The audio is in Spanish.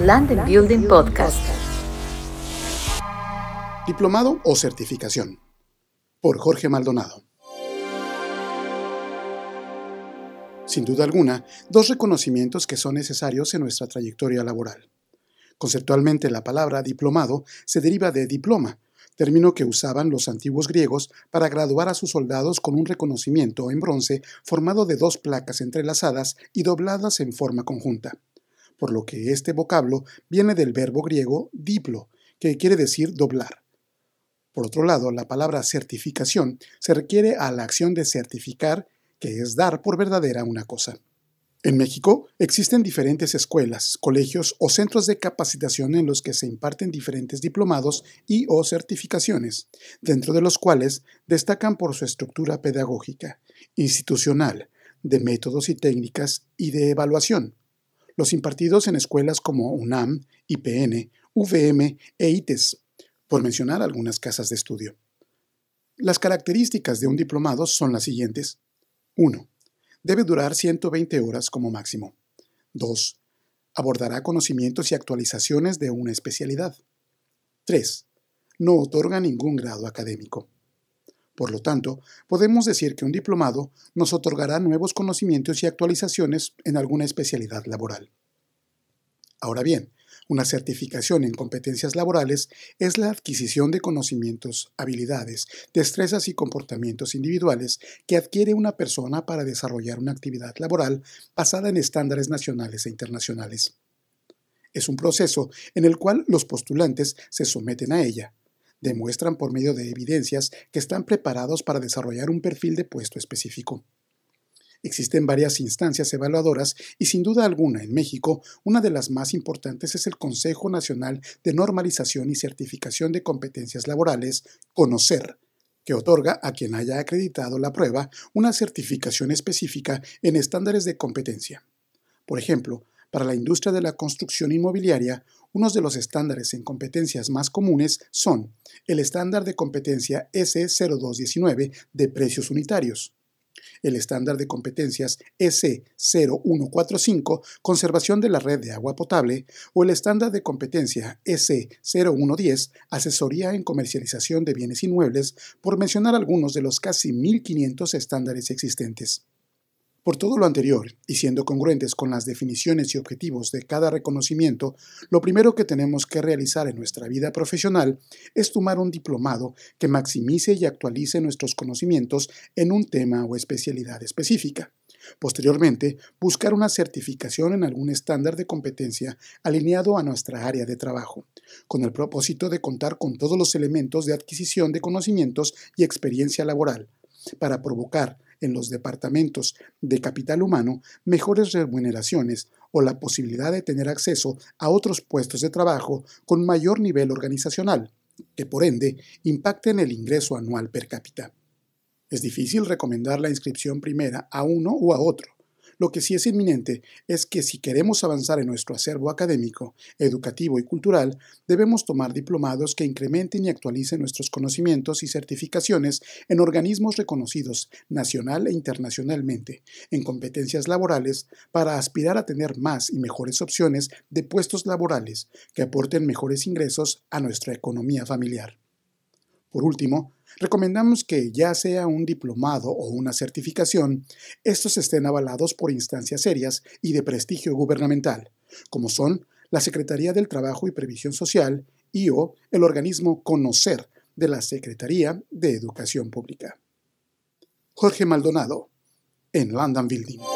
Land and Building Podcast. Diplomado o certificación. Por Jorge Maldonado. Sin duda alguna, dos reconocimientos que son necesarios en nuestra trayectoria laboral. Conceptualmente, la palabra diplomado se deriva de diploma, término que usaban los antiguos griegos para graduar a sus soldados con un reconocimiento en bronce formado de dos placas entrelazadas y dobladas en forma conjunta por lo que este vocablo viene del verbo griego diplo, que quiere decir doblar. Por otro lado, la palabra certificación se requiere a la acción de certificar, que es dar por verdadera una cosa. En México existen diferentes escuelas, colegios o centros de capacitación en los que se imparten diferentes diplomados y o certificaciones, dentro de los cuales destacan por su estructura pedagógica, institucional, de métodos y técnicas y de evaluación, los impartidos en escuelas como UNAM, IPN, UVM e ITES, por mencionar algunas casas de estudio. Las características de un diplomado son las siguientes. 1. Debe durar 120 horas como máximo. 2. Abordará conocimientos y actualizaciones de una especialidad. 3. No otorga ningún grado académico. Por lo tanto, podemos decir que un diplomado nos otorgará nuevos conocimientos y actualizaciones en alguna especialidad laboral. Ahora bien, una certificación en competencias laborales es la adquisición de conocimientos, habilidades, destrezas y comportamientos individuales que adquiere una persona para desarrollar una actividad laboral basada en estándares nacionales e internacionales. Es un proceso en el cual los postulantes se someten a ella, demuestran por medio de evidencias que están preparados para desarrollar un perfil de puesto específico. Existen varias instancias evaluadoras y sin duda alguna en México una de las más importantes es el Consejo Nacional de Normalización y Certificación de Competencias Laborales, CONOCER, que otorga a quien haya acreditado la prueba una certificación específica en estándares de competencia. Por ejemplo, para la industria de la construcción inmobiliaria, unos de los estándares en competencias más comunes son el estándar de competencia S0219 de precios unitarios, el estándar de competencias S0145, conservación de la red de agua potable, o el estándar de competencia S0110, asesoría en comercialización de bienes inmuebles, por mencionar algunos de los casi 1.500 estándares existentes. Por todo lo anterior, y siendo congruentes con las definiciones y objetivos de cada reconocimiento, lo primero que tenemos que realizar en nuestra vida profesional es tomar un diplomado que maximice y actualice nuestros conocimientos en un tema o especialidad específica. Posteriormente, buscar una certificación en algún estándar de competencia alineado a nuestra área de trabajo, con el propósito de contar con todos los elementos de adquisición de conocimientos y experiencia laboral, para provocar en los departamentos de capital humano mejores remuneraciones o la posibilidad de tener acceso a otros puestos de trabajo con mayor nivel organizacional, que por ende impacten el ingreso anual per cápita. Es difícil recomendar la inscripción primera a uno o a otro, lo que sí es inminente es que si queremos avanzar en nuestro acervo académico, educativo y cultural, debemos tomar diplomados que incrementen y actualicen nuestros conocimientos y certificaciones en organismos reconocidos nacional e internacionalmente, en competencias laborales, para aspirar a tener más y mejores opciones de puestos laborales que aporten mejores ingresos a nuestra economía familiar. Por último, recomendamos que ya sea un diplomado o una certificación, estos estén avalados por instancias serias y de prestigio gubernamental, como son la Secretaría del Trabajo y Previsión Social y o el organismo Conocer de la Secretaría de Educación Pública. Jorge Maldonado, en London Building.